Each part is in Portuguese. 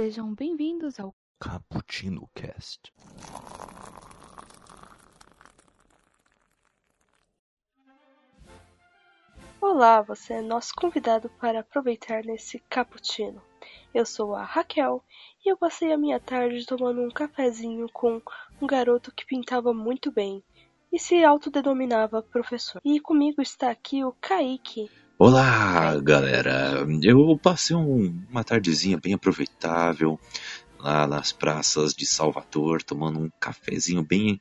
Sejam bem-vindos ao Cappuccino Cast. Olá, você é nosso convidado para aproveitar nesse cappuccino. Eu sou a Raquel e eu passei a minha tarde tomando um cafezinho com um garoto que pintava muito bem e se autodenominava professor. E comigo está aqui o Kaique. Olá, galera. Eu passei um- uma tardezinha bem aproveitável lá nas praças de Salvador, tomando um cafezinho bem,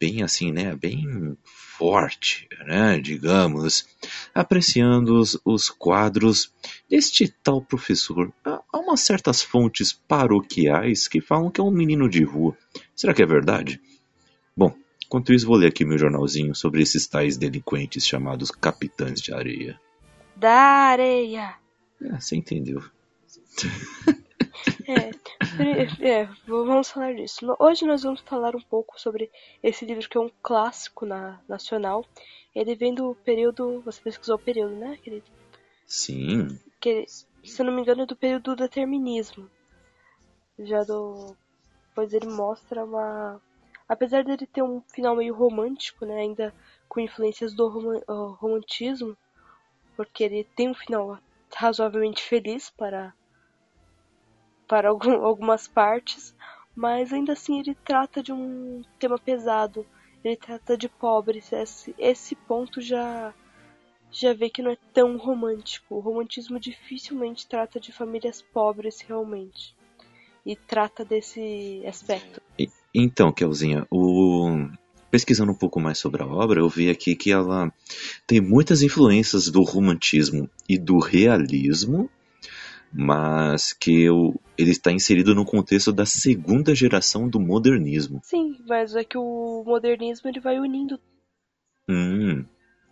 bem assim, né? Bem forte, né? Digamos, apreciando os, os quadros deste tal professor. Há umas certas fontes paroquiais que falam que é um menino de rua. Será que é verdade? Bom, enquanto isso, vou ler aqui meu jornalzinho sobre esses tais delinquentes chamados capitães de areia. Da areia. É, você entendeu. É, é, vamos falar disso. Hoje nós vamos falar um pouco sobre esse livro que é um clássico na, nacional. Ele vem do período. Você pesquisou o período, né, querido? Sim, Que, se eu não me engano, é do período do determinismo. Já do. Pois ele mostra uma. Apesar dele ter um final meio romântico, né? Ainda com influências do roman- romantismo, porque ele tem um final razoavelmente feliz para, para algum- algumas partes, mas ainda assim ele trata de um tema pesado. Ele trata de pobres. Esse, esse ponto já já vê que não é tão romântico. O romantismo dificilmente trata de famílias pobres realmente. E trata desse aspecto. Então, Kelzinha, o... pesquisando um pouco mais sobre a obra, eu vi aqui que ela tem muitas influências do romantismo e do realismo, mas que o- ele está inserido no contexto da segunda geração do modernismo. Sim, mas é que o modernismo ele vai unindo Hum,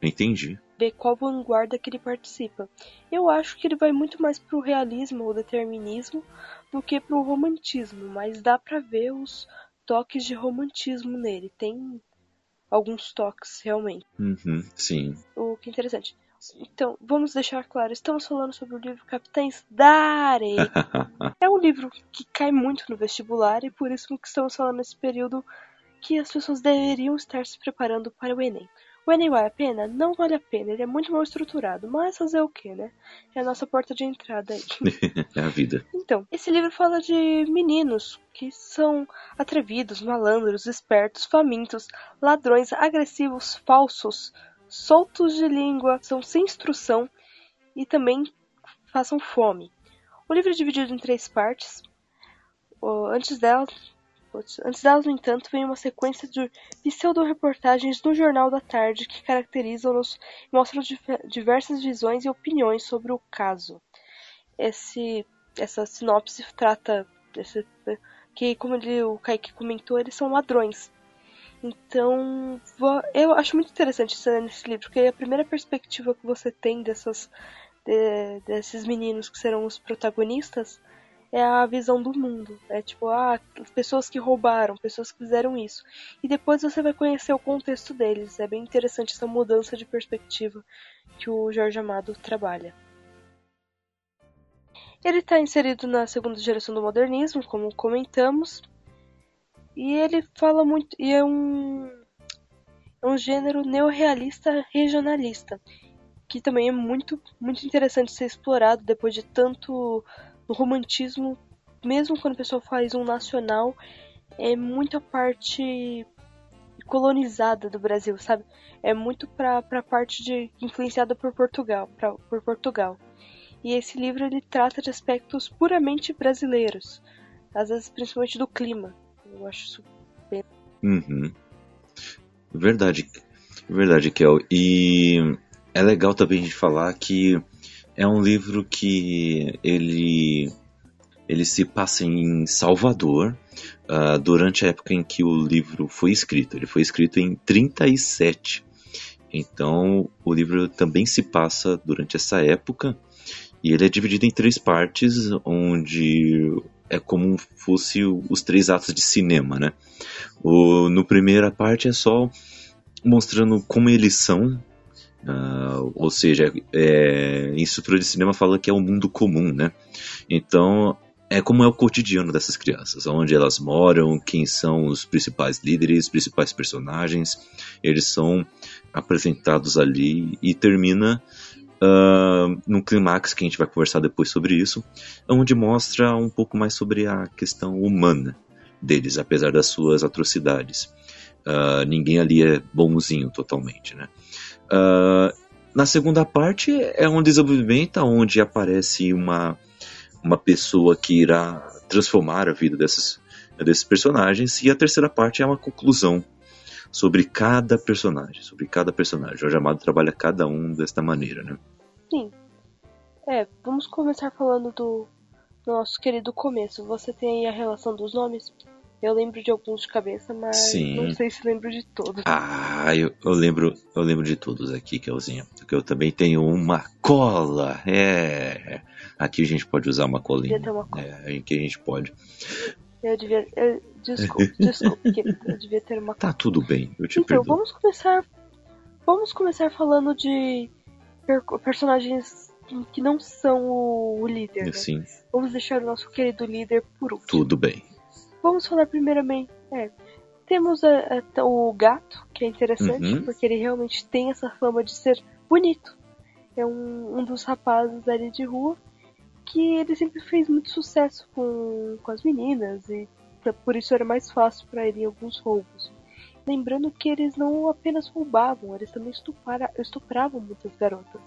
entendi. ver qual vanguarda que ele participa. Eu acho que ele vai muito mais pro realismo ou determinismo do que pro romantismo, mas dá pra ver os toques de romantismo nele. Tem alguns toques realmente. Uhum, sim. O que é interessante. Então, vamos deixar claro, estamos falando sobre o livro Capitães da Areia. É um livro que cai muito no vestibular e por isso que estamos falando nesse período que as pessoas deveriam estar se preparando para o Enem. O Enem vale a pena? Não vale a pena, ele é muito mal estruturado, mas fazer o que, né? É a nossa porta de entrada aí. é a vida. Então, esse livro fala de meninos que são atrevidos, malandros, espertos, famintos, ladrões, agressivos, falsos, soltos de língua, são sem instrução e também passam fome. O livro é dividido em três partes. Antes dela, antes delas, no entanto, vem uma sequência de pseudo-reportagens no Jornal da Tarde que caracterizam-nos e mostram diversas visões e opiniões sobre o caso esse essa sinopse trata desse, que como ele, o Kaique comentou, eles são ladrões. Então, eu acho muito interessante isso nesse livro, porque é a primeira perspectiva que você tem dessas de- desses meninos que serão os protagonistas é a visão do mundo. É tipo, ah, pessoas que roubaram, pessoas que fizeram isso. E depois você vai conhecer o contexto deles. É bem interessante essa mudança de perspectiva que o Jorge Amado trabalha. Ele está inserido na segunda geração do modernismo, como comentamos, e ele fala muito. E é um, é um gênero neorrealista regionalista, que também é muito, muito interessante ser explorado depois de tanto no romantismo, mesmo quando a pessoa faz um nacional, é muito a parte colonizada do Brasil, sabe? É muito pra, pra parte de influenciada por Portugal, pra, por Portugal. E esse livro ele trata de aspectos puramente brasileiros, às vezes principalmente do clima. Eu acho isso Uhum. Verdade, verdade, Kel. E é legal também de falar que é um livro que ele ele se passa em Salvador ah, durante a época em que o livro foi escrito. Ele foi escrito em 37. Então o livro também se passa durante essa época e ele é dividido em três partes, onde é como fosse os três atos de cinema, né? O, no primeira parte é só mostrando como eles são, ah, ou seja, é, em estrutura de cinema fala que é o mundo comum, né? Então é como é o cotidiano dessas crianças, onde elas moram, quem são os principais líderes, principais personagens. Eles são apresentados ali e termina uh, num clímax que a gente vai conversar depois sobre isso, onde mostra um pouco mais sobre a questão humana deles, apesar das suas atrocidades. Uh, ninguém ali é bonzinho totalmente, né? Uh, na segunda parte é um desenvolvimento onde aparece uma, uma pessoa que irá transformar a vida desses, desses personagens e a terceira parte é uma conclusão sobre cada personagem, sobre cada personagem. Jorge Amado trabalha cada um desta maneira, né? Sim. É, vamos começar falando do, nosso querido começo. Você tem aí a relação dos nomes? Eu lembro de alguns de cabeça, mas Sim. não sei se lembro de todos. Ah, eu, eu lembro, eu lembro de todos aqui, Kelzinha. Porque eu também tenho uma cola. É. Aqui a gente pode usar uma colinha. Uma cola. É, aqui a gente pode. Eu devia. Eu, desculpa, desculpa, eu devia ter uma Tá tudo bem, eu te Então, perdoo. vamos começar. Vamos começar falando de per personagens que não são o, o líder. Né? Sim. Vamos deixar o nosso querido líder por último. Tudo bem. Vamos falar primeiramente. É, temos a, a, o gato, que é interessante, uhum. porque ele realmente tem essa fama de ser bonito. É um, um dos rapazes ali de rua que ele sempre fez muito sucesso com, com as meninas e por isso era mais fácil para ele alguns roubos. Lembrando que eles não apenas roubavam, eles também estupara, estupravam muitas garotas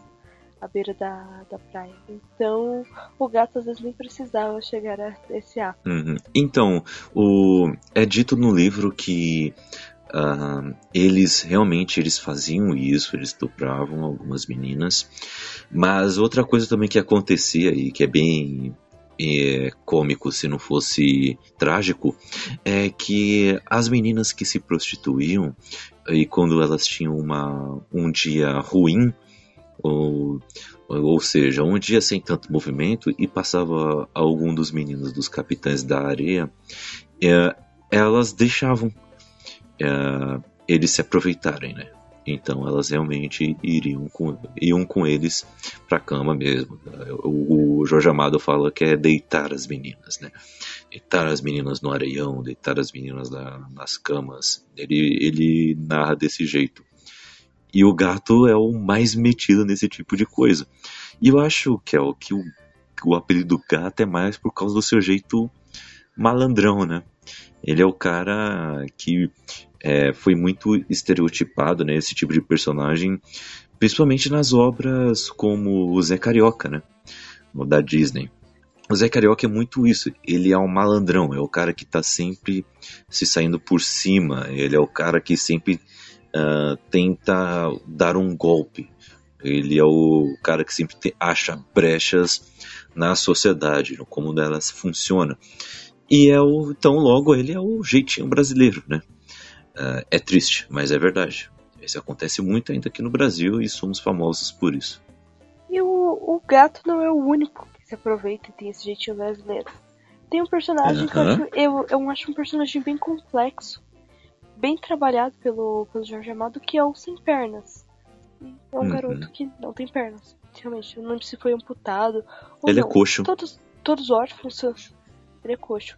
à beira da, da praia. Então, o gato às vezes nem precisava chegar a esse ato. Uhum. Então, o, é dito no livro que uh, eles realmente eles faziam isso, eles estupravam algumas meninas. Mas outra coisa também que acontecia e que é bem é, cômico se não fosse trágico é que as meninas que se prostituíam e quando elas tinham uma, um dia ruim ou, ou seja, um dia sem tanto movimento e passava algum dos meninos dos capitães da areia, é, elas deixavam é, eles se aproveitarem, né? Então elas realmente iriam com, iam com eles para a cama mesmo. O, o, Jorge Amado fala que é deitar as meninas, né? Deitar as meninas no areião, deitar as meninas na, nas camas. Ele, ele narra desse jeito. E o gato é o mais metido nesse tipo de coisa. E eu acho que é que o, o apelido gato é mais por causa do seu jeito malandrão, né? Ele é o cara que é, foi muito estereotipado, né? Esse tipo de personagem, principalmente nas obras como o Zé Carioca, né? Da Disney. O Zé Carioca é muito isso. Ele é um malandrão, é o cara que está sempre se saindo por cima. Ele é o cara que sempre uh, tenta dar um golpe. Ele é o cara que sempre te, acha brechas na sociedade, no como elas funcionam. E é o, então logo ele é o jeitinho brasileiro, né? Uh, é triste, mas é verdade. Isso acontece muito ainda aqui no Brasil e somos famosos por isso. E o, o gato não é o único que se aproveita e tem esse jeitinho brasileiro. Tem um personagem uh -huh. que eu acho, eu, eu acho um personagem bem complexo bem trabalhado pelo, pelo Jorge Amado, que é o Sem Pernas. É um uhum. garoto que não tem pernas. Realmente, não se foi amputado. Ele não. é coxo. Todos, todos órfãos. Ele é coxo.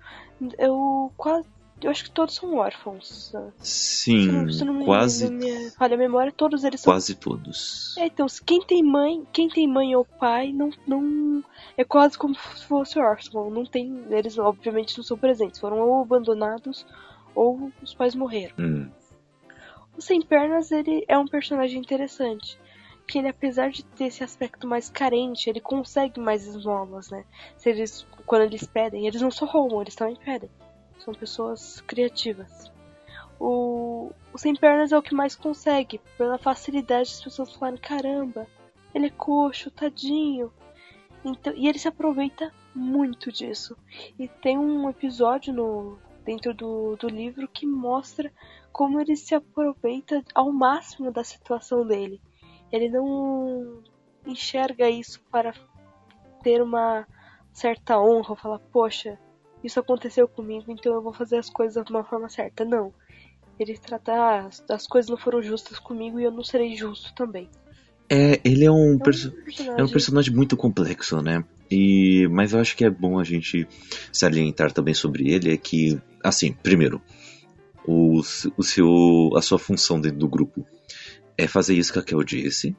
Eu quase. Eu acho que todos são órfãos. Sim, se não, se não quase. Me, falha a memória, todos eles são. Quase todos. É, então, quem tem mãe, quem tem mãe ou pai, não, não. É quase como se fosse órfão. Não tem. Eles, obviamente, não são presentes. Foram ou abandonados ou os pais morreram. Hum. O Sem Pernas ele é um personagem interessante, que ele apesar de ter esse aspecto mais carente, ele consegue mais esmolas, né? Se eles, quando eles pedem, eles não só roubam, eles também pedem. São pessoas criativas. O, o Sem Pernas é o que mais consegue, pela facilidade das pessoas falarem, caramba, ele é coxo, tadinho. Então, e ele se aproveita muito disso. E tem um episódio no, dentro do, do livro que mostra como ele se aproveita ao máximo da situação dele. Ele não enxerga isso para ter uma certa honra, falar, poxa, isso aconteceu comigo, então eu vou fazer as coisas de uma forma certa. Não. Ele trata, ah, as coisas não foram justas comigo e eu não serei justo também. É, ele é um, é um, perso personagem. é um personagem muito complexo, né? E, mas eu acho que é bom a gente salientar também sobre ele é que, assim, primeiro, o, o seu, a sua função dentro do grupo é fazer isso que a Kel disse,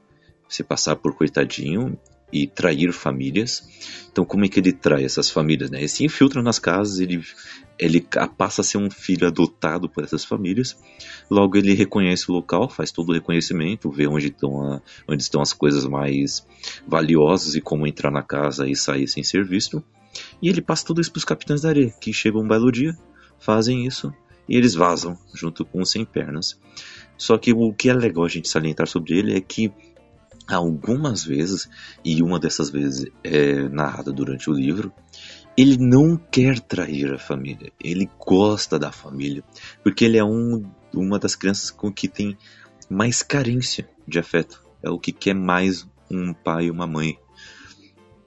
se passar por coitadinho e trair famílias. Então, como é que ele trai essas famílias? Né? Ele se infiltra nas casas, ele, ele passa a ser um filho adotado por essas famílias. Logo, ele reconhece o local, faz todo o reconhecimento, vê onde estão, a, onde estão as coisas mais valiosas e como entrar na casa e sair sem ser visto. E ele passa tudo isso para os capitães da areia, que chegam um belo dia, fazem isso e eles vazam junto com os sem pernas. Só que o que é legal a gente salientar sobre ele é que algumas vezes, e uma dessas vezes é narrada durante o livro, ele não quer trair a família, ele gosta da família, porque ele é um, uma das crianças com que tem mais carência de afeto, é o que quer mais um pai e uma mãe.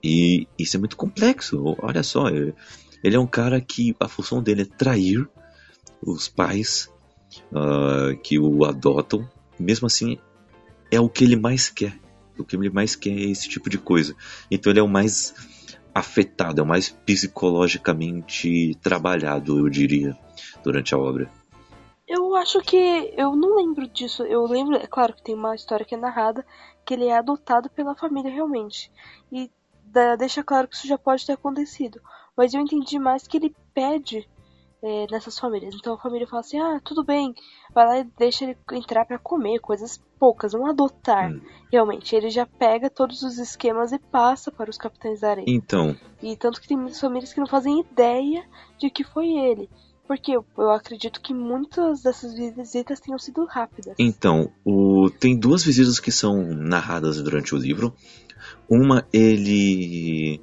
E isso é muito complexo, olha só, ele é um cara que a função dele é trair os pais uh, que o adotam, mesmo assim é o que ele mais quer. O que ele mais quer é esse tipo de coisa. Então ele é o mais afetado, é o mais psicologicamente trabalhado, eu diria, durante a obra. Eu acho que eu não lembro disso. Eu lembro, é claro que tem uma história que é narrada que ele é adotado pela família realmente. E deixa claro que isso já pode ter acontecido. Mas eu entendi mais que ele pede é, nessas famílias. Então a família fala assim: ah, tudo bem, vai lá e deixa ele entrar para comer, coisas poucas, não adotar. Hum. Realmente, ele já pega todos os esquemas e passa para os capitães da areia. Então. E tanto que tem muitas famílias que não fazem ideia de que foi ele. Porque eu, acredito que muitas dessas visitas tenham sido rápidas. Então, o, tem duas visitas que são narradas durante o livro. Uma, ele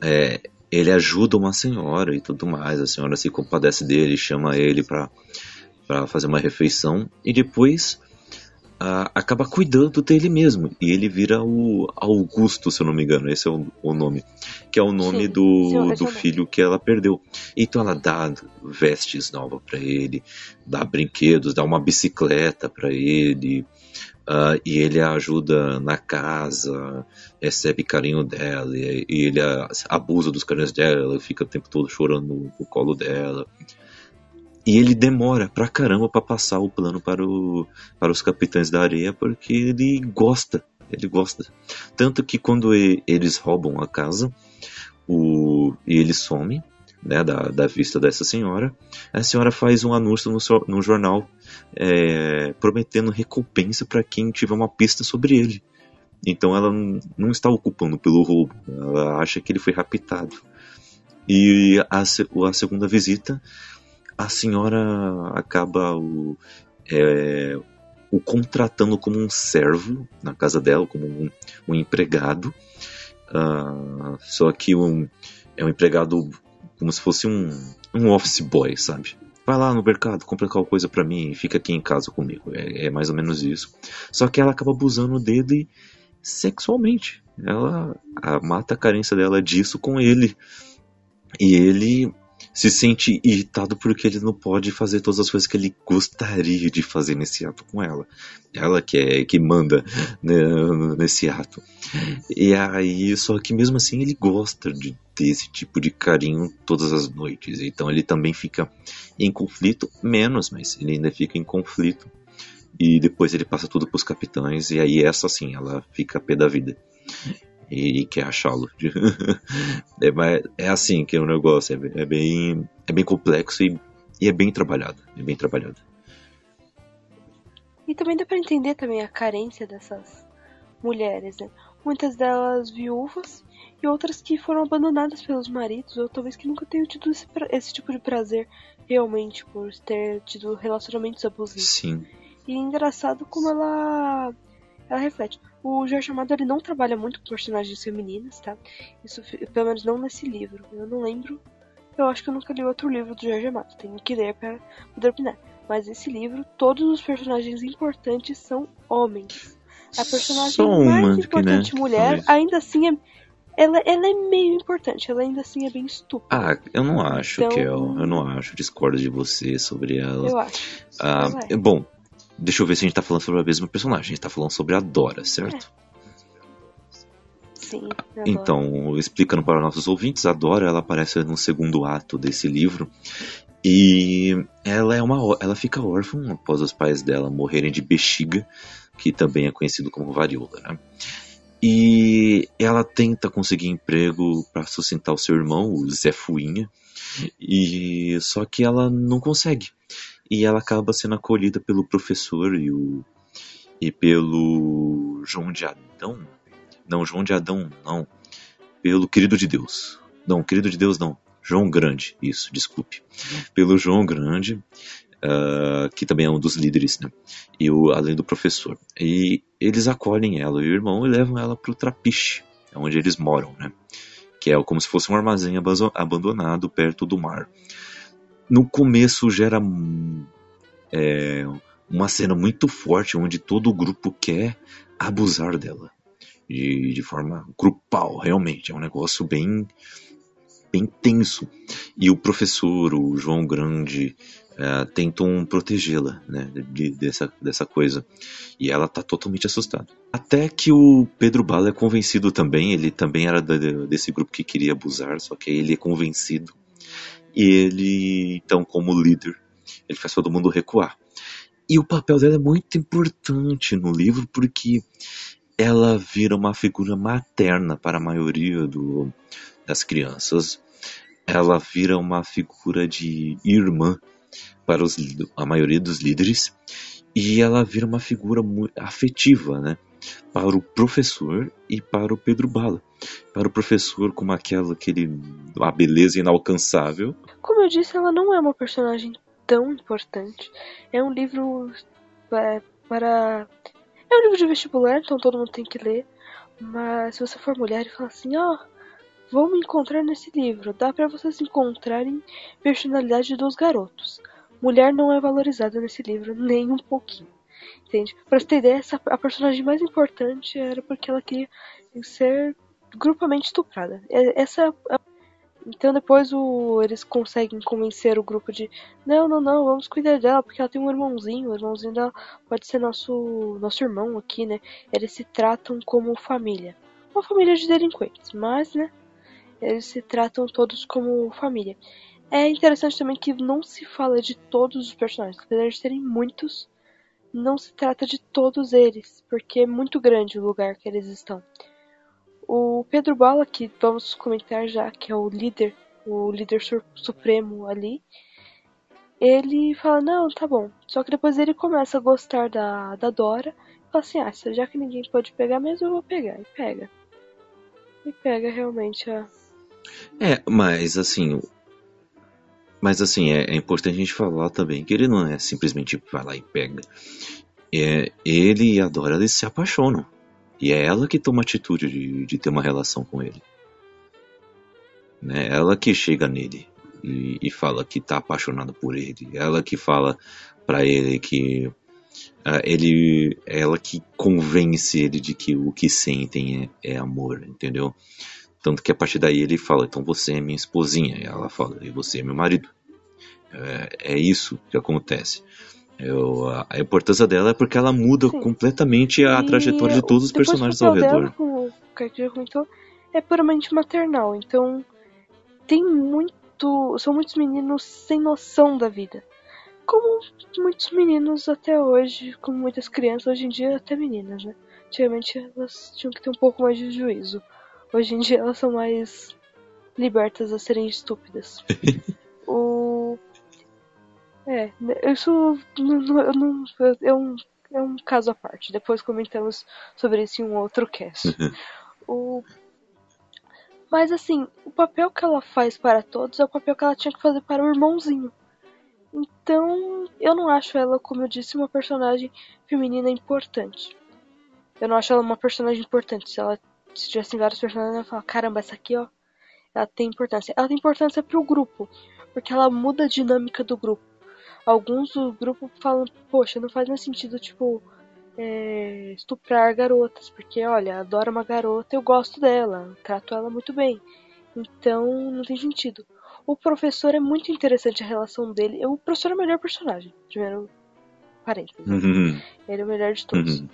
é, ele ajuda uma senhora e tudo mais. A senhora se compadece dele, chama ele para fazer uma refeição e depois uh, acaba cuidando dele mesmo. E ele vira o Augusto, se eu não me engano, esse é o, o nome, que é o nome Sim. do, do filho que ela perdeu. Então ela dá vestes novas para ele, dá brinquedos, dá uma bicicleta para ele. Uh, e ele a ajuda na casa, recebe carinho dela, e, e ele a, abusa dos carinhos dela, ela fica o tempo todo chorando no, no colo dela. E ele demora pra caramba para passar o plano para, o, para os capitães da areia, porque ele gosta, ele gosta. Tanto que quando eles roubam a casa, o, e ele some, né, da, da vista dessa senhora, a senhora faz um anúncio no, no jornal é, prometendo recompensa para quem tiver uma pista sobre ele. Então ela não está ocupando pelo roubo, ela acha que ele foi raptado. E a, a segunda visita, a senhora acaba o, é, o contratando como um servo na casa dela, como um, um empregado. Uh, só que um, é um empregado como se fosse um, um office boy, sabe? Vai lá no mercado, compra qualquer coisa para mim e fica aqui em casa comigo. É, é, mais ou menos isso. Só que ela acaba abusando dele sexualmente. Ela a, mata a carência dela disso com ele. E ele se sente irritado porque ele não pode fazer todas as coisas que ele gostaria de fazer nesse ato com ela. Ela que é que manda né, nesse ato. E aí, só que mesmo assim ele gosta de ter esse tipo de carinho todas as noites. Então ele também fica em conflito, menos, mas ele ainda fica em conflito. E depois ele passa tudo pros capitães, e aí essa sim, ela fica pé da vida e, quer achá-lo. é, é assim que é o negócio, é, é, bem, é bem complexo e, e é bem trabalhado. É bem trabalhado. E também dá para entender também a carência dessas mulheres, né? Muitas delas viúvas e outras que foram abandonadas pelos maridos, ou talvez que nunca tenham tido esse, esse tipo de prazer realmente por ter tido relacionamentos abusivos. Sim. E é engraçado como ela ela reflete. O Jorge Amado ele não trabalha muito com personagens femininas, tá? Isso, pelo menos não nesse livro. Eu não lembro. Eu acho que eu nunca li outro livro do Jorge Amado. Tenho que ler para poder opinar. Mas esse livro, todos os personagens importantes são homens. A personagem Só mais uma, importante né? mulher, ainda assim é ela, ela é meio importante, ela ainda assim é bem estúpida. Ah, eu não acho, então... Kel. Eu não acho. Discordo de você sobre ela. Eu acho. Ah, é. Bom, Deixa eu ver se a gente tá falando sobre a mesma personagem. A gente tá falando sobre a Dora, certo? É. Sim, então, explicando para nossos ouvintes, a Dora ela aparece no segundo ato desse livro e ela é uma ela fica órfã após os pais dela morrerem de bexiga, que também é conhecido como varíola, né? E ela tenta conseguir emprego para sustentar o seu irmão, o Zé Fuinha, e só que ela não consegue. E ela acaba sendo acolhida pelo professor e, o, e pelo João de Adão. Não, João de Adão, não. Pelo querido de Deus. Não, querido de Deus não. João Grande, isso, desculpe. Pelo João Grande, uh, que também é um dos líderes, né? E o, além do professor. E eles acolhem ela e o irmão e levam ela para o Trapiche, onde eles moram, né? Que é como se fosse um armazém abandonado perto do mar. No começo gera é, uma cena muito forte onde todo o grupo quer abusar dela. De, de forma grupal, realmente. É um negócio bem bem tenso. E o professor, o João Grande, uh, tentam protegê-la né, de, dessa, dessa coisa. E ela está totalmente assustada. Até que o Pedro Bala é convencido também, ele também era da, desse grupo que queria abusar, só que ele é convencido. E ele, então, como líder, ele faz todo mundo recuar. E o papel dela é muito importante no livro porque ela vira uma figura materna para a maioria do, das crianças. Ela vira uma figura de irmã para os, a maioria dos líderes e ela vira uma figura afetiva, né? Para o professor e para o Pedro Bala. Para o professor, como aquela aquele, a beleza inalcançável. Como eu disse, ela não é uma personagem tão importante. É um livro é, para. É um livro de vestibular, então todo mundo tem que ler. Mas se você for mulher e falar assim, ó, oh, vou me encontrar nesse livro, dá para vocês encontrarem personalidade dos garotos. Mulher não é valorizada nesse livro nem um pouquinho. Entende? Pra você ter ideia, essa, a personagem mais importante era porque ela queria ser grupamente estuprada. Essa a então depois o, eles conseguem convencer o grupo de não, não, não, vamos cuidar dela, porque ela tem um irmãozinho, o irmãozinho dela pode ser nosso, nosso irmão aqui, né? Eles se tratam como família. Uma família de delinquentes, mas, né? Eles se tratam todos como família. É interessante também que não se fala de todos os personagens, apesar de terem muitos, não se trata de todos eles, porque é muito grande o lugar que eles estão. O Pedro Bala, que vamos comentar já, que é o líder, o líder supremo ali, ele fala, não, tá bom. Só que depois ele começa a gostar da, da Dora e fala assim, ah, já que ninguém pode pegar mesmo, eu vou pegar. E pega. E pega realmente a. É, mas assim. Mas assim, é, é importante a gente falar também que ele não é simplesmente vai lá e pega. É, ele e a Dora eles se apaixonam. E é ela que toma a atitude de, de ter uma relação com ele. Né? Ela que chega nele e, e fala que tá apaixonada por ele. Ela que fala para ele que uh, ele, ela que convence ele de que o que sentem é, é, amor, entendeu? Tanto que a partir daí ele fala, então você é minha esposinha. E ela fala, e você é meu marido. É, é isso que acontece. Eu, a importância dela é porque ela muda Sim. completamente a e trajetória de todos os personagens ao redor. Dela, como o Kaique comentou, é puramente maternal. Então, tem muito. São muitos meninos sem noção da vida. Como muitos meninos até hoje, como muitas crianças, hoje em dia até meninas, né? Antigamente elas tinham que ter um pouco mais de juízo. Hoje em dia elas são mais libertas a serem estúpidas. o é, isso não, não, é, um, é um caso à parte. Depois comentamos sobre isso em um outro cast. Uhum. o... Mas assim, o papel que ela faz para todos é o papel que ela tinha que fazer para o irmãozinho. Então, eu não acho ela, como eu disse, uma personagem feminina importante. Eu não acho ela uma personagem importante. Se ela se tivesse vários personagens, eu ia falar, caramba, essa aqui, ó, ela tem importância. Ela tem importância para o grupo, porque ela muda a dinâmica do grupo alguns do grupo falam, poxa, não faz mais sentido, tipo, é, estuprar garotas, porque olha, adoro uma garota, eu gosto dela, trato ela muito bem. Então não tem sentido. O professor é muito interessante a relação dele. O professor é o melhor personagem, primeiro parênteses. Uhum. Ele é o melhor de todos. Uhum.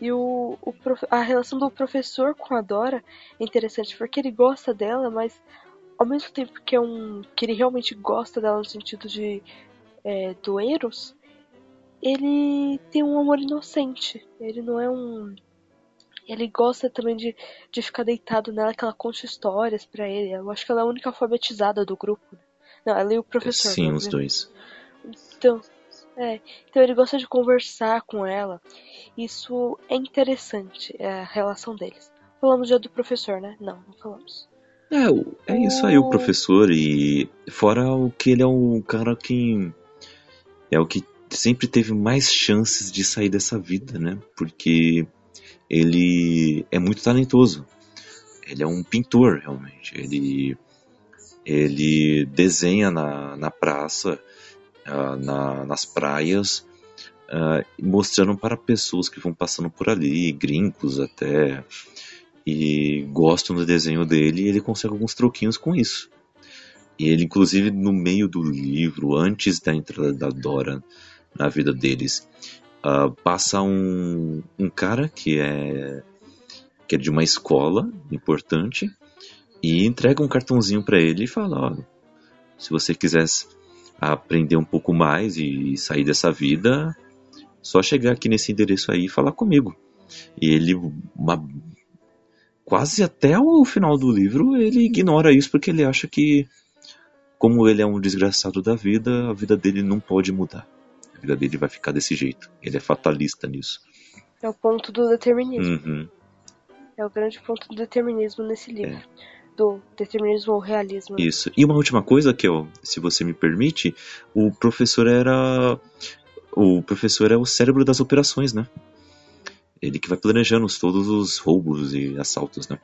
E o, o, a relação do professor com a Dora é interessante porque ele gosta dela, mas ao mesmo tempo que é um que ele realmente gosta dela no sentido de é, do Eros, ele tem um amor inocente. Ele não é um ele gosta também de, de ficar deitado nela, que ela conta histórias para ele. Eu acho que ela é a única alfabetizada do grupo. Não, ela e o professor. Sim, os dois. Então, é, então ele gosta de conversar com ela. Isso é interessante, é a relação deles. Falamos já do professor, né? Não, não falamos. É, é isso aí, o professor. E fora o que ele é um cara que. É o que sempre teve mais chances de sair dessa vida, né? Porque ele é muito talentoso. Ele é um pintor, realmente. Ele, ele desenha na, na praça, uh, na, nas praias, uh, mostrando para pessoas que vão passando por ali, gringos até, e gostam do desenho dele, e ele consegue alguns troquinhos com isso. E ele, inclusive, no meio do livro, antes da entrada da Dora na vida deles, uh, passa um, um cara que é que é de uma escola importante e entrega um cartãozinho para ele e fala, ó, se você aprender um pouco mais e sair dessa vida, só chegar aqui nesse endereço aí e falar comigo. E ele, uma, quase até o final do livro, ele ignora isso porque ele acha que, como ele é um desgraçado da vida, a vida dele não pode mudar. A vida dele vai ficar desse jeito. Ele é fatalista nisso. É o ponto do determinismo. Uhum. É o grande ponto do determinismo nesse livro. É. Do determinismo ou realismo. Isso. E uma última coisa que eu, se você me permite, o professor era o professor é o cérebro das operações, né? Ele que vai planejando todos os roubos e assaltos, né?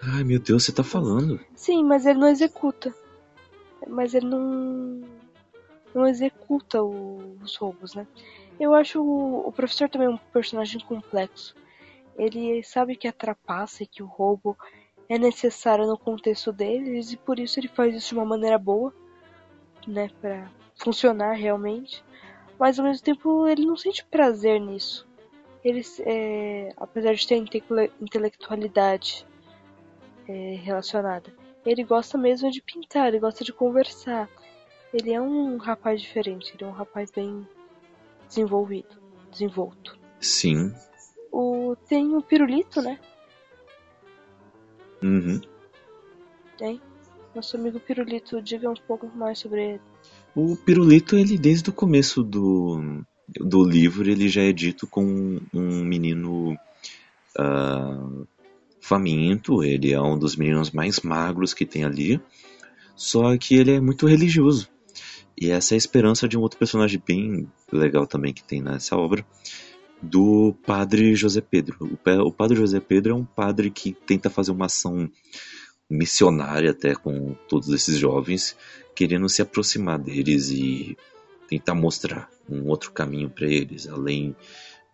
Ai meu Deus, você tá falando. Sim, mas ele não executa. Mas ele não. não executa os roubos, né? Eu acho o, o, professor também um personagem complexo. Ele sabe que a trapaça e que o roubo é necessário no contexto deles e por isso ele faz isso de uma maneira boa, né? Pra funcionar realmente. Mas ao mesmo tempo ele não sente prazer nisso. Ele, é, apesar de ter intelectualidade é, relacionada. Ele gosta mesmo de pintar, ele gosta de conversar. Ele é um rapaz diferente, ele é um rapaz bem desenvolvido, desenvolto. Sim. O, tem o Pirulito, né? Uhum. Tem. Nosso amigo Pirulito, diga um pouco mais sobre ele. O Pirulito, ele desde o começo do, do livro, ele já é dito como um menino uh, faminto, ele é um dos meninos mais magros que tem ali, só que ele é muito religioso. E essa é a esperança de um outro personagem bem legal também que tem nessa obra, do padre José Pedro. O padre José Pedro é um padre que tenta fazer uma ação missionária até com todos esses jovens, querendo se aproximar deles e tentar mostrar um outro caminho para eles, além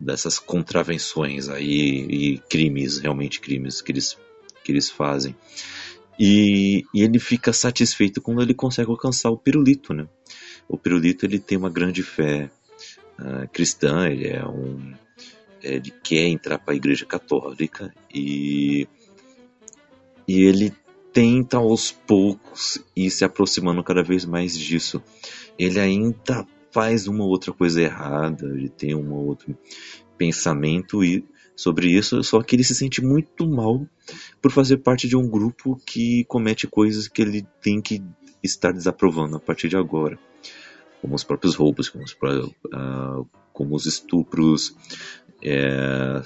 dessas contravenções aí e crimes, realmente crimes que eles, que eles fazem. E, e, ele fica satisfeito quando ele consegue alcançar o pirulito, né? O pirulito ele tem uma grande fé uh, cristã, ele é um ele quer entrar para a igreja católica e e ele tenta aos poucos ir se aproximando cada vez mais disso. Ele ainda faz uma outra coisa errada, ele tem um outro pensamento sobre isso, só que ele se sente muito mal por fazer parte de um grupo que comete coisas que ele tem que estar desaprovando a partir de agora, como os próprios roubos, como os, uh, como os estupros é,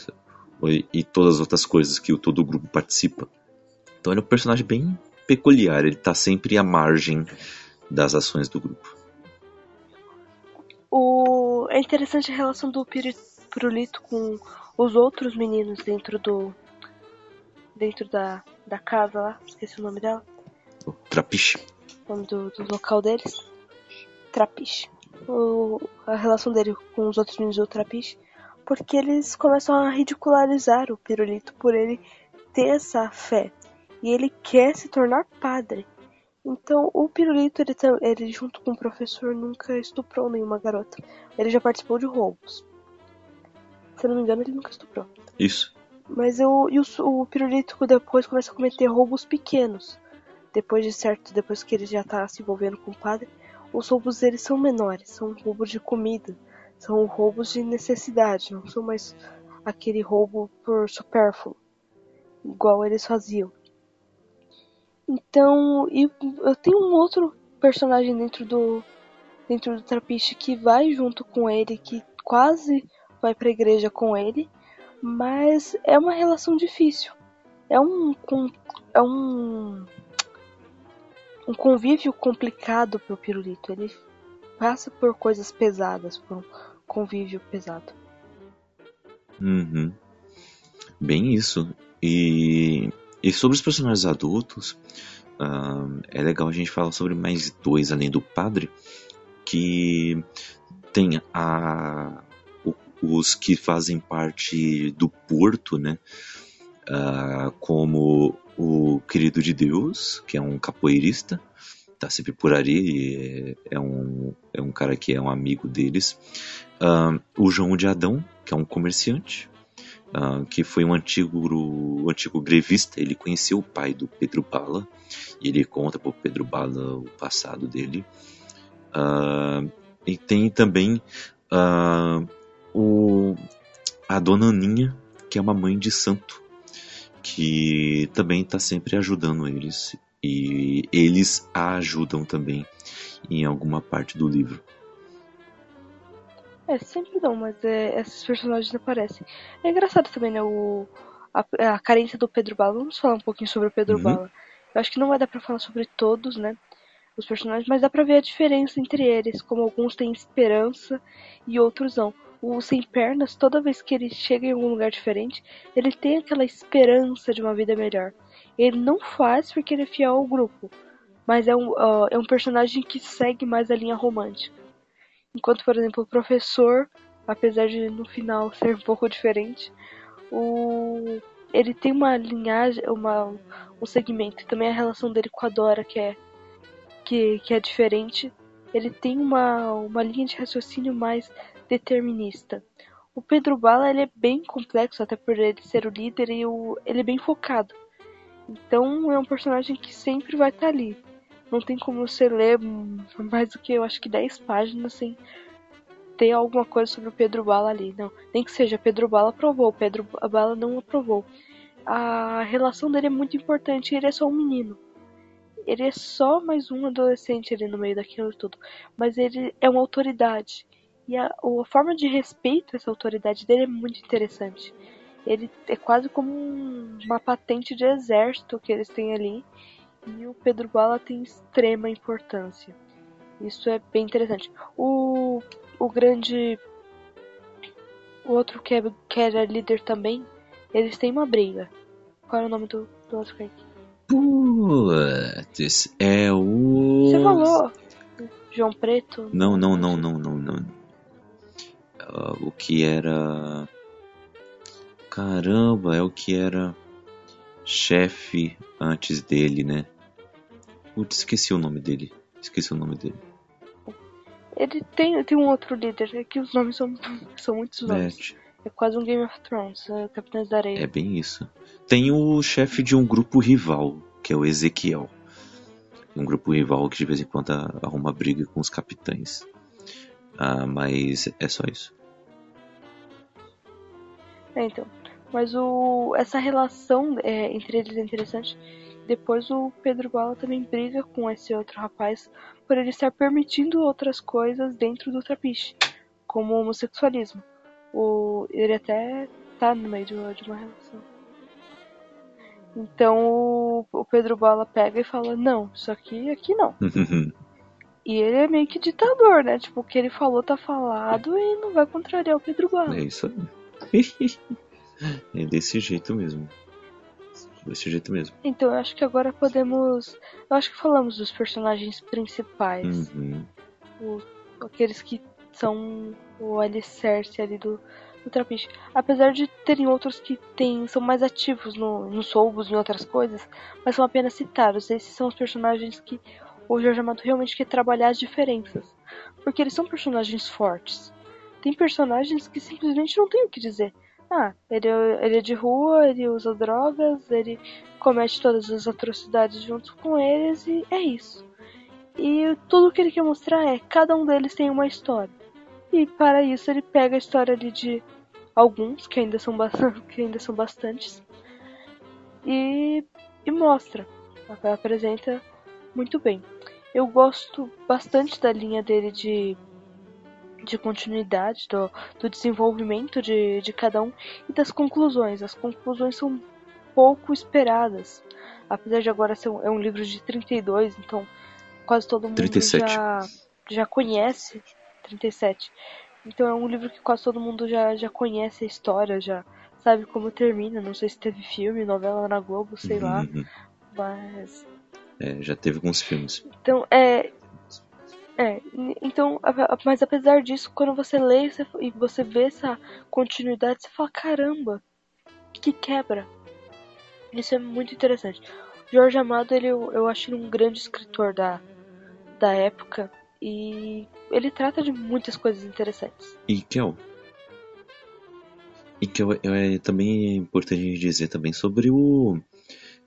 e todas as outras coisas que todo o grupo participa. Então ele é um personagem bem peculiar, ele está sempre à margem das ações do grupo. O... É interessante a relação do Pirulito com os outros meninos dentro do. dentro da, da casa lá. Esqueci o nome dela. O Trapiche. O nome do, do local deles. Trapiche. O, a relação dele com os outros meninos do Trapiche. Porque eles começam a ridicularizar o Pirulito por ele ter essa fé. E ele quer se tornar padre. Então, o Pirulito, ele, tá- ele junto com o professor nunca estuprou nenhuma garota. Ele já participou de roubos. Se não me engano, ele nunca estuprou. Isso. Mas eu, e o, o Pirulito depois começa a cometer roubos pequenos. Depois de certo, depois que ele já tá se envolvendo com o padre, os roubos dele são menores, são roubos de comida, são roubos de necessidade, não são mais aquele roubo por supérfluo, igual eles faziam. Então, e eu tenho um outro personagem dentro do dentro do Trapiche que vai junto com ele, que quase vai para a igreja com ele, mas é uma relação difícil. É um é um um convívio complicado pro Pirulito. Ele passa por coisas pesadas, por um convívio pesado. Uhum. Bem isso. E, e sobre os personagens adultos, uh, é legal a gente falar sobre mais dois além do padre, que tem a, o, os que fazem parte do porto, né? Uh, como o querido de Deus, que é um capoeirista, tá sempre por ali, é, é um, é um cara que é um amigo deles. Uh, o João de Adão, que é um comerciante, uh, que foi um antigo, um antigo grevista, ele conheceu o pai do Pedro Bala, e ele conta para o Pedro Bala o passado dele. E tem também o, a dona Aninha, que é uma mãe de santo, que também está sempre ajudando eles e eles a ajudam também em alguma parte do livro. É, sempre não, mas é, esses personagens aparecem. É engraçado também, né? O, a, a carência do Pedro Bala. Vamos falar um pouquinho sobre o Pedro uhum. Bala. Eu acho que não vai dar pra falar sobre todos, né? Os personagens, mas dá pra ver a diferença entre eles. Como alguns têm esperança e outros não o Sem Pernas, toda vez que ele chega em algum lugar diferente, ele tem aquela esperança de uma vida melhor. Ele não faz porque ele é fiel ao grupo, mas é um, uh, é um personagem que segue mais a linha romântica. Enquanto, por exemplo, o professor, apesar de no final ser um pouco diferente, o... ele tem uma linhagem, uma, um segmento, também a relação dele com a Dora, que é, que, que é diferente. Ele tem uma, uma linha de raciocínio mais determinista. O Pedro Bala ele é bem complexo, até por ele ser o líder e o, ele é bem focado. Então é um personagem que sempre vai estar tá ali. Não tem como você ler mais do que eu acho que 10 páginas sem ter alguma coisa sobre o Pedro Bala ali. Não, nem que seja Pedro Bala aprovou, Pedro Bala não aprovou. A relação dele é muito importante, ele é só um menino. Ele é só mais um adolescente ali no meio daquilo tudo, mas ele é uma autoridade. E a, a forma de respeito a essa autoridade dele é muito interessante. Ele é quase como um, uma patente de exército que eles têm ali. E o Pedro Bala tem extrema importância. Isso é bem interessante. O, o grande. O outro que, é, que era líder também, eles têm uma briga. Qual é o nome do, do outro Craig? Putz, é o. Você falou? João Preto? Não, não, não, não, não, não uh, o que era. Caramba, é o que era chefe antes dele, né? Putz, esqueci o nome dele. Esqueci o nome dele. Ele tem, tem um outro líder, é que os nomes são, são muitos nomes. É. é quase um Game of Thrones, é Capitães da Areia. É bem isso. Tem o chefe de um grupo rival, que é o Ezequiel. Um grupo rival que de vez em quando arruma briga com os capitães. Ah, mas é só isso. É, então. Mas o, essa relação é, entre eles é interessante. Depois o Pedro Bala também briga com esse outro rapaz por ele estar permitindo outras coisas dentro do trapiche, como o homossexualismo. O, ele até tá no meio de uma, de uma relação. Então o, o, Pedro Bala pega e fala, não, isso aqui, aqui não. e ele é meio que ditador, né? Tipo, o que ele falou tá falado e não vai contrariar o Pedro Bala. É isso aí. é desse jeito mesmo. Desse jeito mesmo. Então, eu acho que agora podemos. Eu acho que falamos dos personagens principais. Uhum. Aqueles que são o alicerce ali do, o Trapiche. Apesar de terem outros que tem, são mais ativos no, nos roubos e em outras coisas, mas são apenas citados. Esses são os personagens que o Jorge Amado realmente quer trabalhar as diferenças. Porque eles são personagens fortes. Tem personagens que simplesmente não tem o que dizer. Ah, ele, ele é de rua, ele usa drogas, ele comete todas as atrocidades junto com eles e é isso. E tudo que ele quer mostrar é cada um deles tem uma história. E para isso ele pega a história ali de alguns, que ainda são, que ainda são bastantes, e, e mostra. Apresenta muito bem. Eu gosto bastante da linha dele de, de continuidade, do, do desenvolvimento de, de cada um e das conclusões. As conclusões são pouco esperadas. Apesar de agora ser um, é um livro de 32, então quase todo mundo 37. já já conhece 37. Então é um livro que quase todo mundo já, já conhece a história, já sabe como termina. Não sei se teve filme, novela na Globo, sei uhum. lá. Mas. É, já teve alguns filmes. Então, é. É, então, mas apesar disso, quando você lê você, e você vê essa continuidade, você fala: caramba, que quebra. Isso é muito interessante. Jorge Amado, ele, eu acho ele um grande escritor da, da época e ele trata de muitas coisas interessantes. E Kel, e que é, também é importante dizer também sobre o,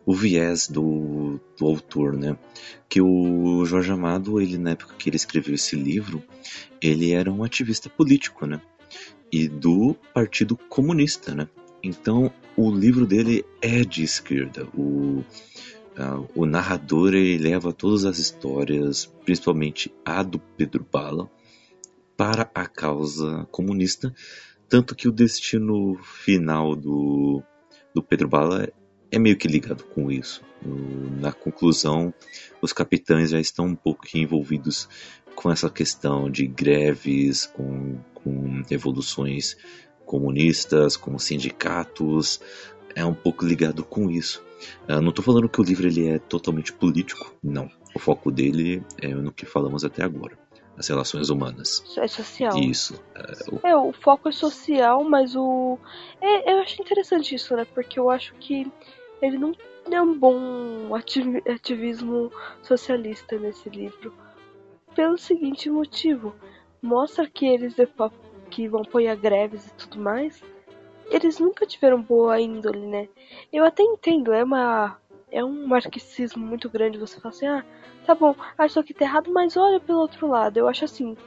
o viés do, do autor, né? Que o Jorge Amado, ele na época que ele escreveu esse livro, ele era um ativista político, né? E do Partido Comunista, né? Então, o livro dele é de esquerda. O, Uh, o narrador ele leva todas as histórias, principalmente a do Pedro Bala, para a causa comunista, tanto que o destino final do, do Pedro Bala é meio que ligado com isso. Na conclusão, os capitães já estão um pouco envolvidos com essa questão de greves, com, com revoluções comunistas, com sindicatos, é um pouco ligado com isso. Uh, não estou falando que o livro ele é totalmente político, não. O foco dele é no que falamos até agora, as relações humanas. É social. Isso. Uh, o... É, o foco é social, mas o. É, eu acho interessante isso, né? Porque eu acho que ele não é um bom ativismo socialista nesse livro. Pelo seguinte motivo: mostra que eles que vão apoiar greves e tudo mais eles nunca tiveram boa índole, né? Eu até entendo, é uma é um marxismo muito grande você falar assim, ah, tá bom, acho que tá errado, mas olha pelo outro lado. Eu acho assim,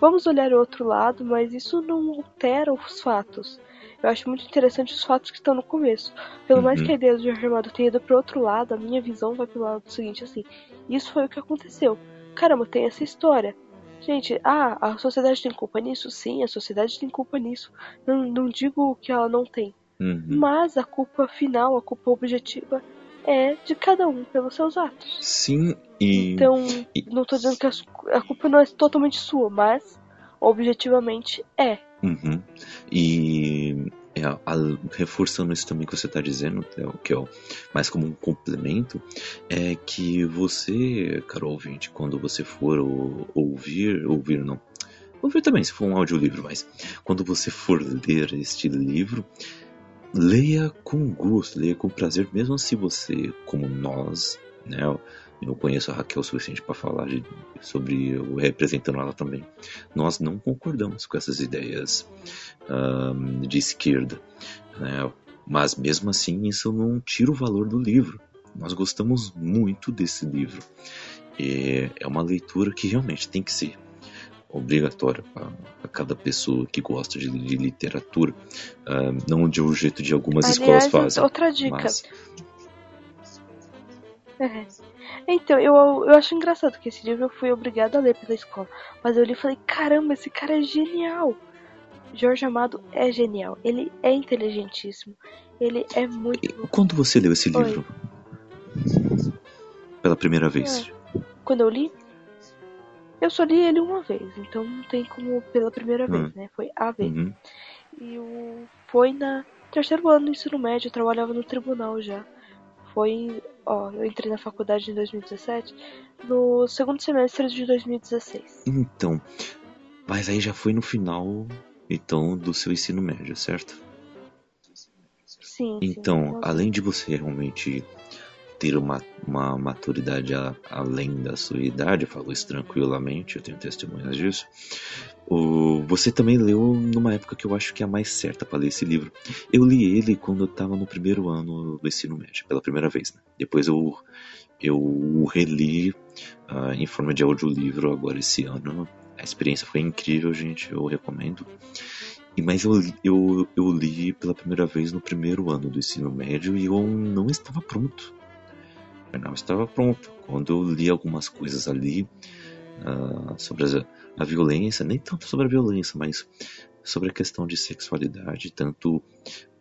vamos olhar o outro lado, mas isso não altera os fatos. Eu acho muito interessante os fatos que estão no começo. Pelo uhum. mais que a ideia do Jorge Amado tenha ido pro outro lado, a minha visão vai pelo lado seguinte, assim, isso foi o que aconteceu. Caramba, tem essa história. Gente, ah, a sociedade tem culpa nisso? Sim, a sociedade tem culpa nisso. Não, não digo que ela não tem. Uhum. Mas a culpa final, a culpa objetiva, é de cada um pelos seus atos. Sim, e. Então, e... não tô dizendo que a culpa não é totalmente sua, mas objetivamente é. Uhum. E é, a, reforçando isso também que você está dizendo, que é mais como um complemento, é que você, caro ouvinte, quando você for ouvir, ouvir não, ouvir também, se for um audiolivro, mas quando você for ler este livro, leia com gosto, leia com prazer, mesmo se você, como nós, né, eu conheço a Raquel o suficiente para falar de, sobre eu representando ela também. Nós não concordamos com essas ideias um, de esquerda, né? mas mesmo assim isso não tira o valor do livro. Nós gostamos muito desse livro. E é uma leitura que realmente tem que ser obrigatória para cada pessoa que gosta de, de literatura, não de um jeito de algumas Aliás, escolas fazem. Outra dica. Mas... É. Então, eu, eu acho engraçado que esse livro eu fui obrigada a ler pela escola. Mas eu li e falei, caramba, esse cara é genial. Jorge Amado é genial. Ele é inteligentíssimo. Ele é muito. E quando você leu esse livro? Pela primeira vez? É. Quando eu li? Eu só li ele uma vez, então não tem como pela primeira vez, hum. né? Foi a vez. Uhum. E o... foi na terceiro ano do ensino médio, eu trabalhava no tribunal já. Foi ó, eu entrei na faculdade em 2017, no segundo semestre de 2016. Então, mas aí já foi no final então do seu ensino médio, certo? Sim. Então, sim, além de você realmente ter uma, uma maturidade a, além da sua idade, eu falo isso tranquilamente, eu tenho testemunhas disso. O, você também leu numa época que eu acho que é a mais certa para ler esse livro. Eu li ele quando eu estava no primeiro ano do ensino médio, pela primeira vez. Né? Depois eu, eu o reli uh, em forma de audiolivro agora esse ano. A experiência foi incrível, gente, eu recomendo. E, mas eu, eu, eu li pela primeira vez no primeiro ano do ensino médio e eu não estava pronto. Eu não estava pronto. Quando eu li algumas coisas ali uh, sobre a, a violência, nem tanto sobre a violência, mas sobre a questão de sexualidade, tanto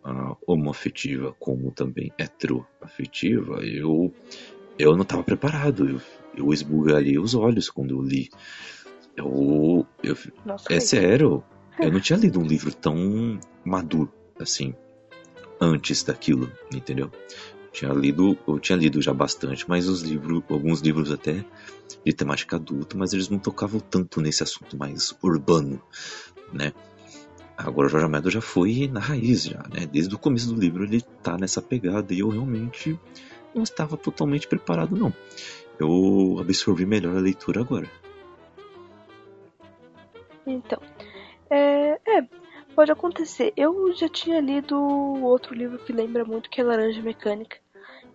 uh, homoafetiva como também heteroafetiva, eu, eu não estava preparado. Eu, eu esbugalhei os olhos quando eu li. Eu, eu, Nossa, é sério, eu não tinha lido um livro tão maduro assim antes daquilo, entendeu? Tinha lido, eu tinha lido já bastante, mas os livros, alguns livros até de temática adulta, mas eles não tocavam tanto nesse assunto mais urbano, né? Agora o Jorge Amado já foi na raiz já, né? Desde o começo do livro ele tá nessa pegada e eu realmente não estava totalmente preparado não. Eu absorvi melhor a leitura agora. Então, é, é, pode acontecer. Eu já tinha lido outro livro que lembra muito, que é Laranja Mecânica,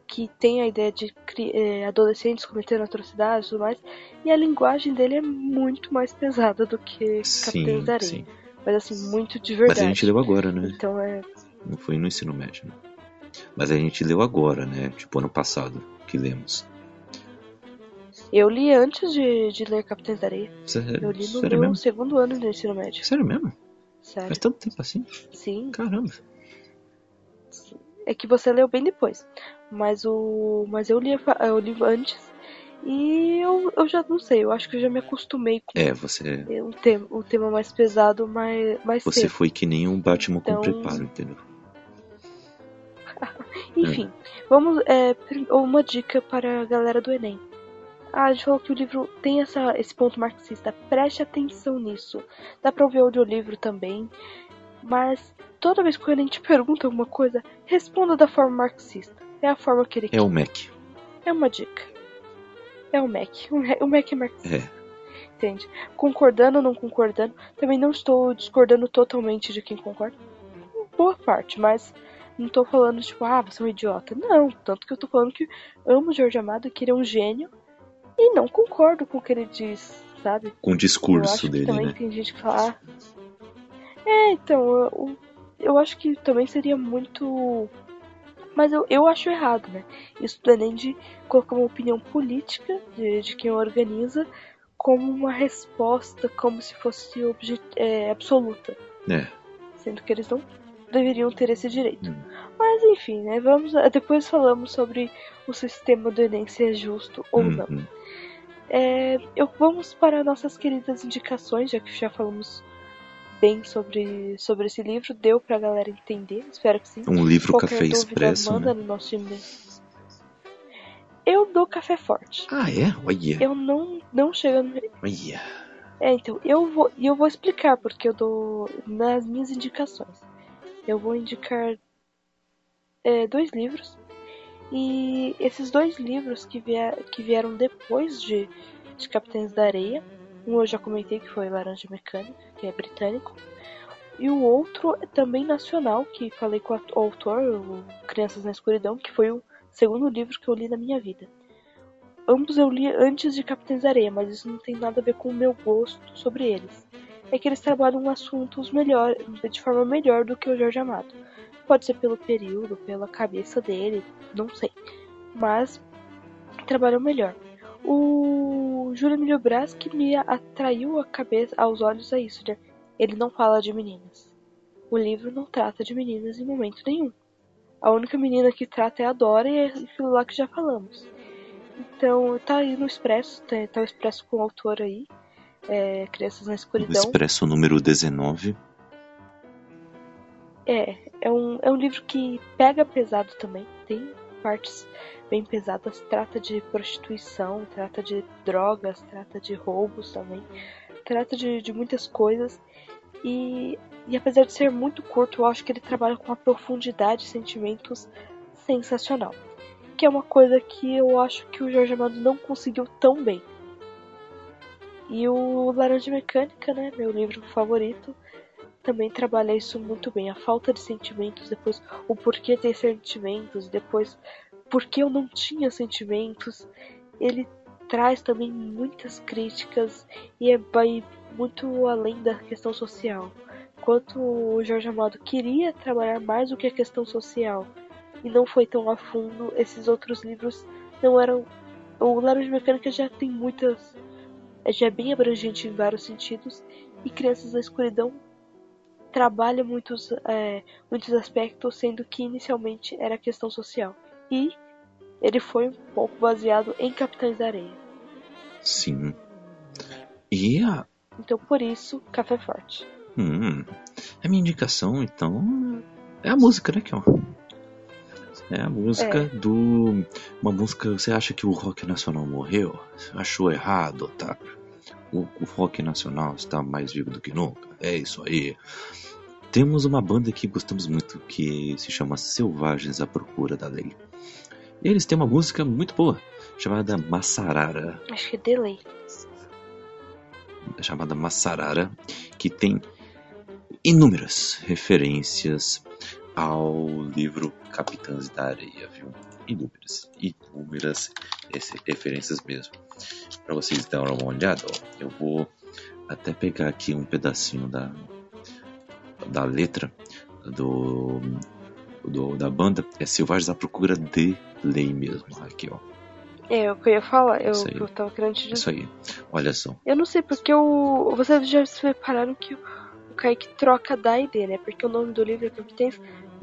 que tem a ideia de é, adolescentes cometendo atrocidades e tudo mais, e a linguagem dele é muito mais pesada do que Capitães da Areia. Sim. Mas assim, muito de verdade. Mas a gente leu agora, né? Então é. Não foi no ensino médio, né? Mas a gente leu agora, né? Tipo ano passado que lemos. Eu li antes de, de ler Capitães da Areia. Sério? Eu li no Sério meu mesmo? segundo ano do ensino médio. Sério mesmo? Sério. Faz tanto tempo assim? Sim. Caramba. É que você leu bem depois. Mas o. Mas eu li, eu li antes. E eu, eu já não sei, eu acho que eu já me acostumei com É, você. o tema, o tema mais pesado mais, mais Você cedo. foi que nem um Batman Então- com preparo, entendeu? Enfim, vamos. É, uma dica para a galera do Enem. Ah, a gente falou que o livro tem essa, esse ponto marxista. Preste atenção nisso. Dá pra ouvir audiolivro também. Mas toda vez que o Enem te pergunta alguma coisa, responda da forma marxista. É a forma que ele É o Mac. É uma dica. É o Mac. O Mac- O é marxista. É. Entende? Concordando ou não concordando. Também não estou discordando totalmente de quem concorda. Boa parte, mas não tô falando, tipo, ah, você é um idiota. Não, tanto que eu tô falando que amo o Jorge Amado, que ele é um gênio. E não concordo com o que ele diz, sabe? Com o discurso dele, também né? tem gente que fala. "Ah, É, então, eu, eu acho que também seria muito. Mas eu, eu acho errado, né? Isso do Enem de colocar uma opinião política de, de quem organiza como uma resposta, como se fosse é, absoluta. É. Sendo que eles não deveriam ter esse direito. Hum. Mas enfim, né? Vamos, depois falamos sobre o sistema do Enem se é justo ou não. Uhum. É, eu, vamos para nossas queridas indicações, já que já falamos bem sobre, sobre esse livro. Deu pra galera entender, espero que sim. Um livro Qualquer café dúvida, expresso, manda né? no nosso e-mail. Eu dou café forte. Ah, é? Olha. Eu não, não chego no... Olha. É, então, eu vou, eu vou explicar porque eu dou nas minhas indicações. Eu vou indicar é, dois livros. E esses dois livros que, vier, que vieram depois de, de Capitães da Areia, um eu já comentei que foi Laranja Mecânica, que é britânico, e o outro é também nacional, que falei com o autor, o Crianças na Escuridão, que foi o segundo livro que eu li na minha vida. Ambos eu li antes de Capitães da Areia, mas isso não tem nada a ver com o meu gosto sobre eles. É que eles trabalham assuntos melhor, de forma melhor do que o Jorge Amado. Pode ser pelo período, pela cabeça dele, não sei. Mas trabalham melhor. O Júlio Emílio Brás que me atraiu a cabeça, aos olhos a isso, né? Ele não fala de meninas. O livro não trata de meninas em momento nenhum. A única menina que trata é a Dora e é aquilo lá que já falamos. Então, tá aí no Expresso, tá, tá o Expresso com o autor aí. É, Crianças na O Escuridão. Expresso número 19. É, é um, é um livro que pega pesado também, tem partes bem pesadas, trata de prostituição, trata de drogas, trata de roubos também, trata de, de muitas coisas. E E apesar de ser muito curto, eu acho que ele trabalha com uma profundidade de sentimentos sensacional. Que é uma coisa que eu acho que o Jorge Amado não conseguiu tão bem. E o Laranja Mecânica, né, meu livro favorito, também trabalha isso muito bem. A falta de sentimentos, depois o porquê ter sentimentos, depois porque eu não tinha sentimentos. Ele traz também muitas críticas e é vai muito além da questão social. Enquanto o Jorge Amado queria trabalhar mais do que a questão social e não foi tão a fundo, esses outros livros não eram. O Laranja Mecânica já tem muitas é bem abrangente em vários sentidos e Crianças da Escuridão trabalha muitos, é, muitos aspectos, sendo que inicialmente era questão social. E ele foi um pouco baseado em Capitães da Areia. Sim. E a. Então por isso, Café Forte. Hum, a minha indicação, então, é a música, né, Kion? É a música é. do. Uma música. Você acha que o rock nacional morreu? Achou errado, tá? O, o rock nacional está mais vivo do que nunca. É isso aí. Temos uma banda que gostamos muito que se chama Selvagens à Procura da Lei. E eles têm uma música muito boa chamada Massarara. Acho que é Delay. Chamada Massarara, que tem inúmeras referências ao livro Capitães da Areia, viu? Inúmeras, inúmeras referências mesmo. Para vocês darem uma olhada, ó, eu vou até pegar aqui um pedacinho da, da letra do, do da banda. É Selvagens à Procura de Lei mesmo, aqui ó. É, o que eu ia falar, eu, eu tava querendo te dizer. Isso aí, olha só. Eu não sei porque o. Vocês já se repararam que o Kaique troca da D, né? Porque o nome do livro é Capitães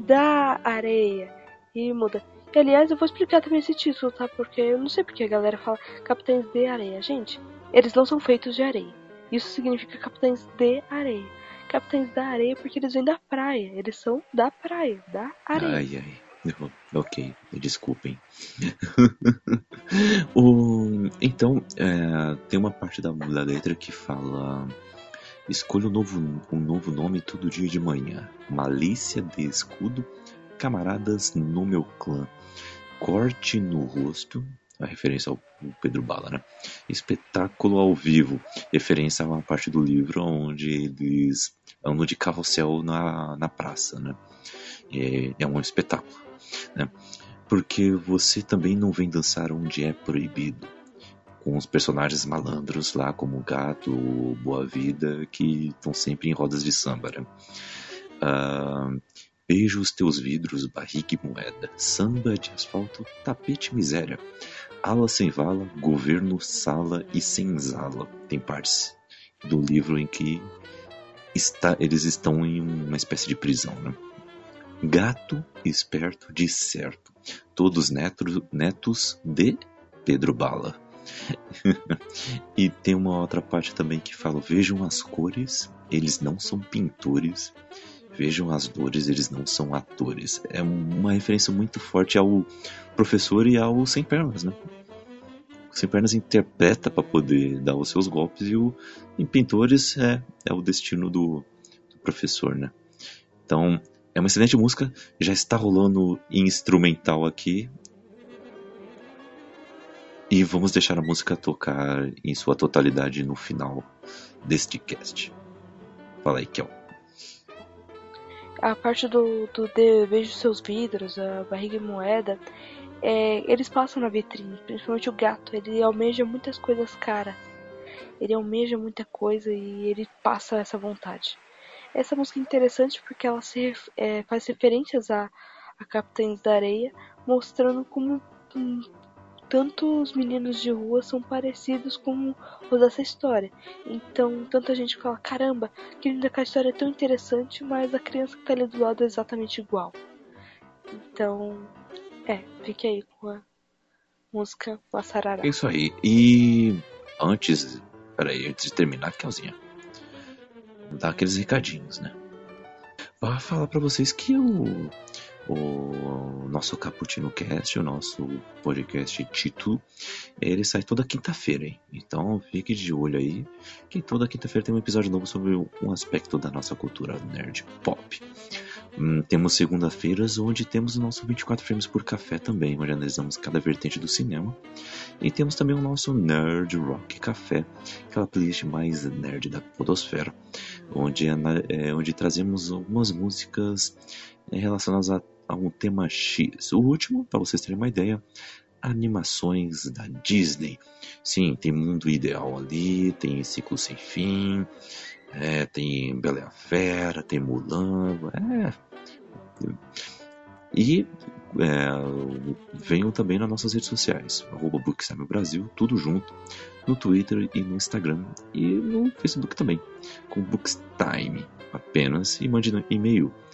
da Areia. E muda. E, aliás, eu vou explicar também esse título, tá? Porque eu não sei porque a galera fala Capitães de Areia. Gente, eles não são feitos de areia. Isso significa Capitães de Areia. Capitães da Areia porque eles vêm da praia. Eles são da praia, da areia. Ai, ai. Ok, desculpem. o, então, é, tem uma parte da, da letra que fala Escolha um novo, um novo nome todo dia de manhã. Malícia de escudo, camaradas no meu clã. Corte no rosto, a referência ao Pedro Bala, né? Espetáculo ao vivo, referência a uma parte do livro onde eles andam de carrossel na, na praça, né? É, é um espetáculo, né? Porque você também não vem dançar onde é proibido com os personagens malandros lá, como o Gato, o Boa Vida, que estão sempre em rodas de samba. Né? Uh, beijo os teus vidros, barriga e moeda, samba de asfalto, tapete miséria, ala sem vala, governo, sala e senzala. Tem partes do livro em que está, eles estão em uma espécie de prisão. Né? Gato esperto de certo, todos netos, netos de Pedro Bala. e tem uma outra parte também que fala: vejam as cores, eles não são pintores. Vejam as dores, eles não são atores. É uma referência muito forte ao professor e ao Sem Pernas, né? O Sem Pernas interpreta para poder dar os seus golpes e o em Pintores é, é o destino do, do professor, né? Então, é uma excelente música, já está rolando instrumental aqui. E vamos deixar a música tocar em sua totalidade no final deste cast. Fala aí, Kel. A parte do, do de Vejo Seus Vidros, a Barriga e Moeda, é, eles passam na vitrine, principalmente o gato. Ele almeja muitas coisas caras. Ele almeja muita coisa e ele passa essa vontade. Essa música é interessante porque ela se, é, faz referências a, a Capitães da Areia, mostrando como tanto os meninos de rua são parecidos com os dessa história. Então, tanta gente fala: caramba, que linda que a história é tão interessante, mas a criança que tá ali do lado é exatamente igual. Então, é, fique aí com a música Massarará. É isso aí. E antes, peraí, antes de terminar, Kelzinha, dar aqueles recadinhos, né? Para falar para vocês que o, o nosso Caputino Cast, o nosso podcast título, ele sai toda quinta-feira, hein? Então fique de olho aí, que toda quinta-feira tem um episódio novo sobre um aspecto da nossa cultura nerd pop. Hum, temos segunda-feiras, onde temos o nosso 24 frames por café também, onde analisamos cada vertente do cinema. E temos também o nosso Nerd Rock Café, aquela playlist mais nerd da podosfera, onde, é, onde trazemos algumas músicas é, relacionadas a, a um tema X. O último, para vocês terem uma ideia, animações da Disney. Sim, tem Mundo Ideal ali, tem Ciclo Sem Fim, é, tem Bela e a Fera, tem Mulan, é. E é, venham também nas nossas redes sociais, arroba Brasil, tudo junto, no Twitter e no Instagram e no Facebook também, com Bookstime apenas, e mande e-mail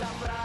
разобрать